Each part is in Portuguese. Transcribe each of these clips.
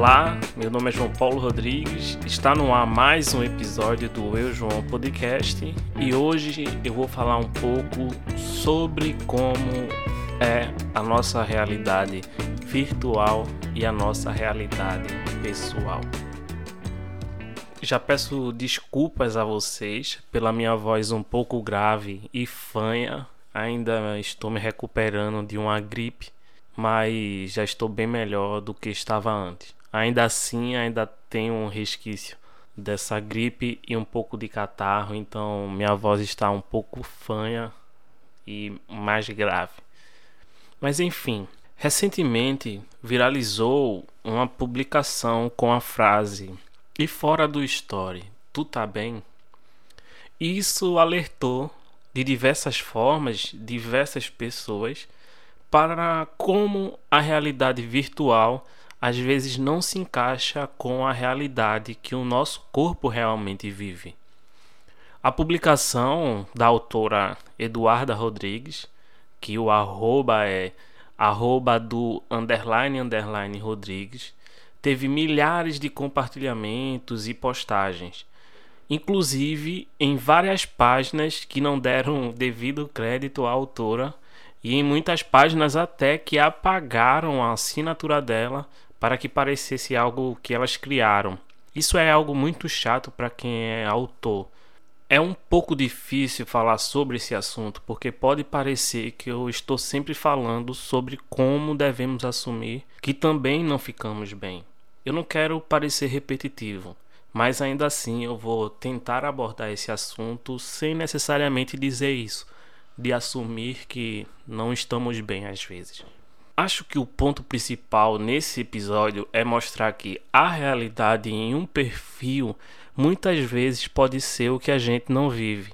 Olá, meu nome é João Paulo Rodrigues, está no ar mais um episódio do Eu João Podcast e hoje eu vou falar um pouco sobre como é a nossa realidade virtual e a nossa realidade pessoal. Já peço desculpas a vocês pela minha voz um pouco grave e fanha, ainda estou me recuperando de uma gripe mas já estou bem melhor do que estava antes. Ainda assim, ainda tenho um resquício dessa gripe e um pouco de catarro, então minha voz está um pouco fanha e mais grave. Mas enfim, recentemente viralizou uma publicação com a frase "E fora do story, tu tá bem?" Isso alertou de diversas formas diversas pessoas para como a realidade virtual às vezes não se encaixa com a realidade que o nosso corpo realmente vive. A publicação da autora Eduarda Rodrigues, que o arroba é arroba do underline underline Rodrigues, teve milhares de compartilhamentos e postagens, inclusive em várias páginas que não deram devido crédito à autora e em muitas páginas até que apagaram a assinatura dela para que parecesse algo que elas criaram. Isso é algo muito chato para quem é autor. É um pouco difícil falar sobre esse assunto porque pode parecer que eu estou sempre falando sobre como devemos assumir que também não ficamos bem. Eu não quero parecer repetitivo, mas ainda assim eu vou tentar abordar esse assunto sem necessariamente dizer isso de assumir que não estamos bem às vezes. Acho que o ponto principal nesse episódio é mostrar que a realidade em um perfil muitas vezes pode ser o que a gente não vive.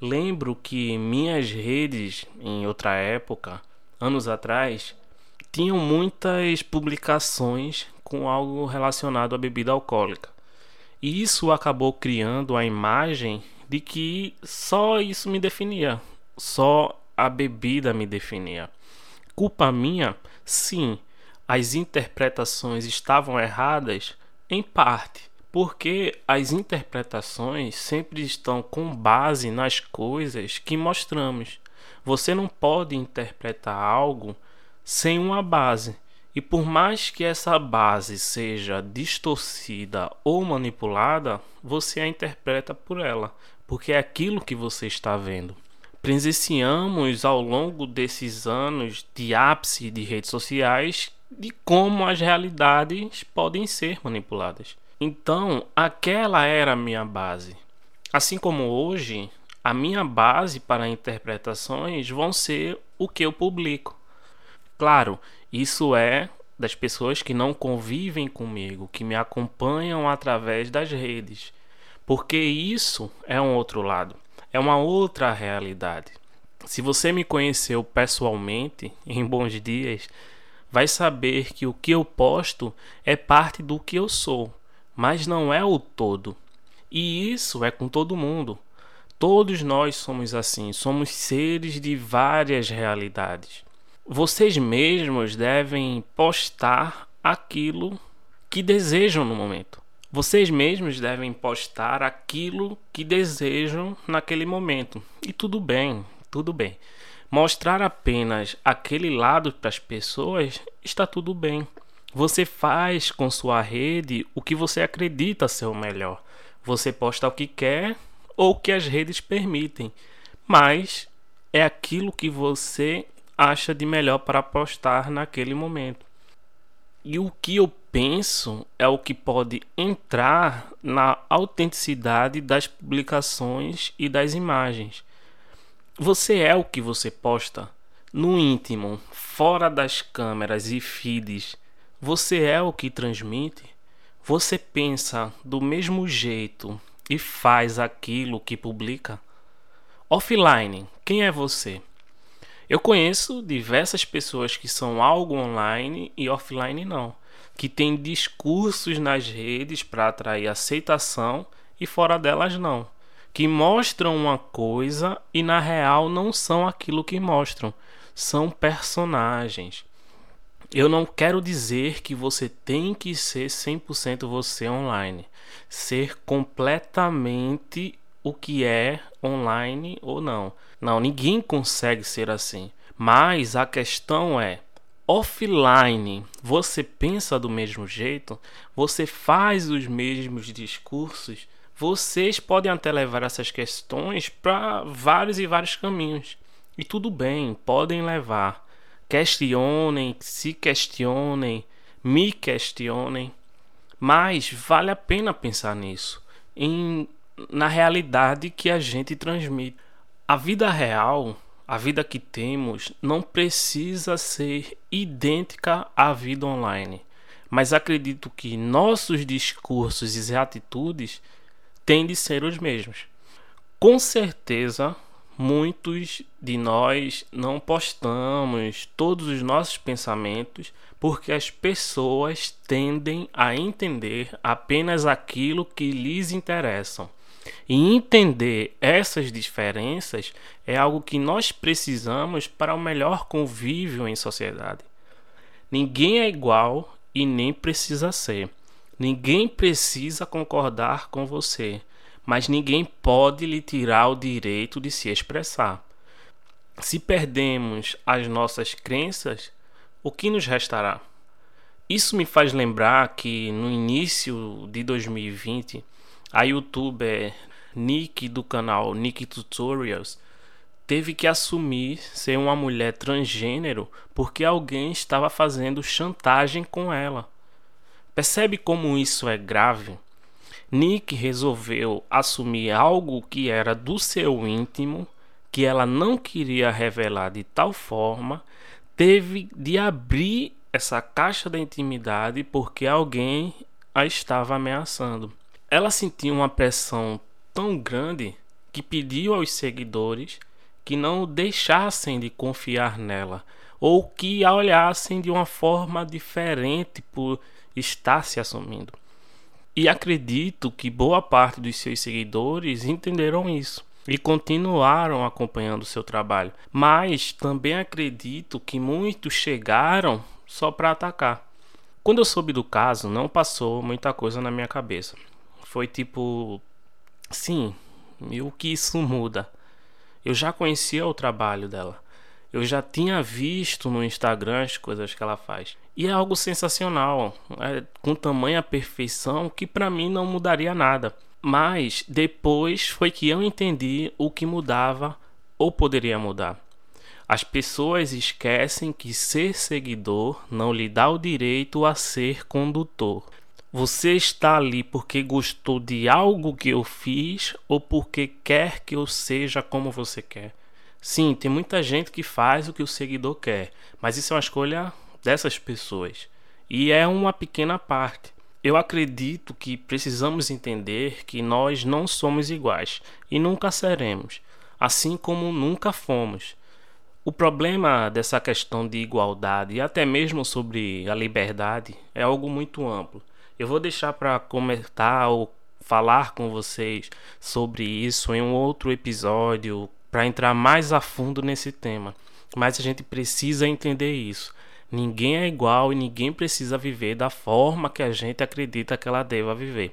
Lembro que minhas redes, em outra época, anos atrás, tinham muitas publicações com algo relacionado à bebida alcoólica. E isso acabou criando a imagem de que só isso me definia, só a bebida me definia. Culpa minha? Sim, as interpretações estavam erradas em parte, porque as interpretações sempre estão com base nas coisas que mostramos. Você não pode interpretar algo sem uma base. E por mais que essa base seja distorcida ou manipulada, você a interpreta por ela, porque é aquilo que você está vendo presenciamos ao longo desses anos de ápice de redes sociais de como as realidades podem ser manipuladas. Então, aquela era a minha base. Assim como hoje, a minha base para interpretações vão ser o que eu publico. Claro, isso é das pessoas que não convivem comigo, que me acompanham através das redes, porque isso é um outro lado é uma outra realidade. Se você me conheceu pessoalmente, em bons dias, vai saber que o que eu posto é parte do que eu sou, mas não é o todo. E isso é com todo mundo. Todos nós somos assim, somos seres de várias realidades. Vocês mesmos devem postar aquilo que desejam no momento. Vocês mesmos devem postar aquilo que desejam naquele momento. E tudo bem, tudo bem. Mostrar apenas aquele lado para as pessoas está tudo bem. Você faz com sua rede o que você acredita ser o melhor. Você posta o que quer ou o que as redes permitem. Mas é aquilo que você acha de melhor para postar naquele momento. E o que eu penso é o que pode entrar na autenticidade das publicações e das imagens. Você é o que você posta. No íntimo, fora das câmeras e feeds, você é o que transmite. Você pensa do mesmo jeito e faz aquilo que publica. Offline, quem é você? Eu conheço diversas pessoas que são algo online e offline não, que têm discursos nas redes para atrair aceitação e fora delas não, que mostram uma coisa e na real não são aquilo que mostram, são personagens. Eu não quero dizer que você tem que ser 100% você online, ser completamente o que é online ou não. Não, ninguém consegue ser assim. Mas a questão é, offline, você pensa do mesmo jeito? Você faz os mesmos discursos? Vocês podem até levar essas questões para vários e vários caminhos. E tudo bem, podem levar. Questionem, se questionem, me questionem. Mas vale a pena pensar nisso, em, na realidade que a gente transmite. A vida real, a vida que temos, não precisa ser idêntica à vida online. Mas acredito que nossos discursos e atitudes têm de ser os mesmos. Com certeza, muitos de nós não postamos todos os nossos pensamentos porque as pessoas tendem a entender apenas aquilo que lhes interessam. E entender essas diferenças é algo que nós precisamos para o melhor convívio em sociedade. Ninguém é igual e nem precisa ser. Ninguém precisa concordar com você mas ninguém pode lhe tirar o direito de se expressar. Se perdemos as nossas crenças, o que nos restará? Isso me faz lembrar que no início de 2020, a youtuber Nick do canal Nick Tutorials teve que assumir ser uma mulher transgênero porque alguém estava fazendo chantagem com ela. Percebe como isso é grave? Nick resolveu assumir algo que era do seu íntimo, que ela não queria revelar de tal forma, teve de abrir essa caixa da intimidade porque alguém a estava ameaçando. Ela sentiu uma pressão tão grande que pediu aos seguidores que não deixassem de confiar nela ou que a olhassem de uma forma diferente por estar se assumindo. E acredito que boa parte dos seus seguidores entenderam isso e continuaram acompanhando seu trabalho. Mas também acredito que muitos chegaram só para atacar. Quando eu soube do caso, não passou muita coisa na minha cabeça. Foi tipo, sim, e o que isso muda? Eu já conhecia o trabalho dela. Eu já tinha visto no Instagram as coisas que ela faz. E é algo sensacional, é, com tamanha perfeição que para mim não mudaria nada. Mas depois foi que eu entendi o que mudava ou poderia mudar. As pessoas esquecem que ser seguidor não lhe dá o direito a ser condutor. Você está ali porque gostou de algo que eu fiz ou porque quer que eu seja como você quer. Sim, tem muita gente que faz o que o seguidor quer, mas isso é uma escolha dessas pessoas e é uma pequena parte. Eu acredito que precisamos entender que nós não somos iguais e nunca seremos, assim como nunca fomos. O problema dessa questão de igualdade e até mesmo sobre a liberdade é algo muito amplo. Eu vou deixar para comentar ou falar com vocês sobre isso em um outro episódio para entrar mais a fundo nesse tema. Mas a gente precisa entender isso. Ninguém é igual e ninguém precisa viver da forma que a gente acredita que ela deva viver.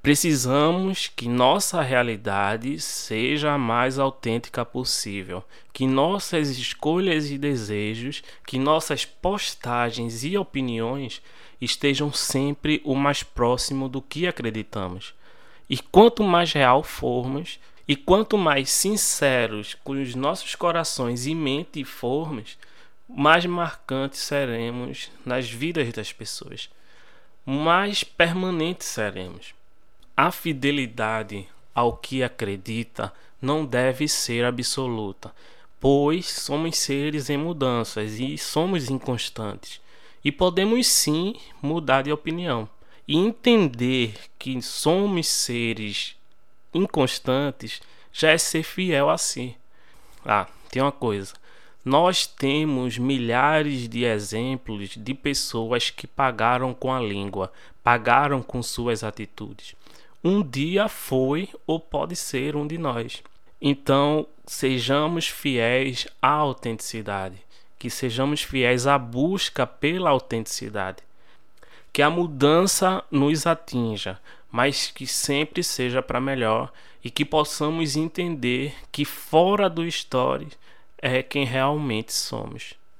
Precisamos que nossa realidade seja a mais autêntica possível, que nossas escolhas e desejos, que nossas postagens e opiniões estejam sempre o mais próximo do que acreditamos. E quanto mais real formos, e quanto mais sinceros com os nossos corações e mente formos, mais marcantes seremos nas vidas das pessoas, mais permanentes seremos. A fidelidade ao que acredita não deve ser absoluta, pois somos seres em mudanças e somos inconstantes. E podemos sim mudar de opinião. E entender que somos seres inconstantes já é ser fiel a si. Ah, tem uma coisa. Nós temos milhares de exemplos de pessoas que pagaram com a língua, pagaram com suas atitudes. Um dia foi ou pode ser um de nós. Então, sejamos fiéis à autenticidade que sejamos fiéis à busca pela autenticidade. Que a mudança nos atinja, mas que sempre seja para melhor e que possamos entender que fora do story é quem realmente somos.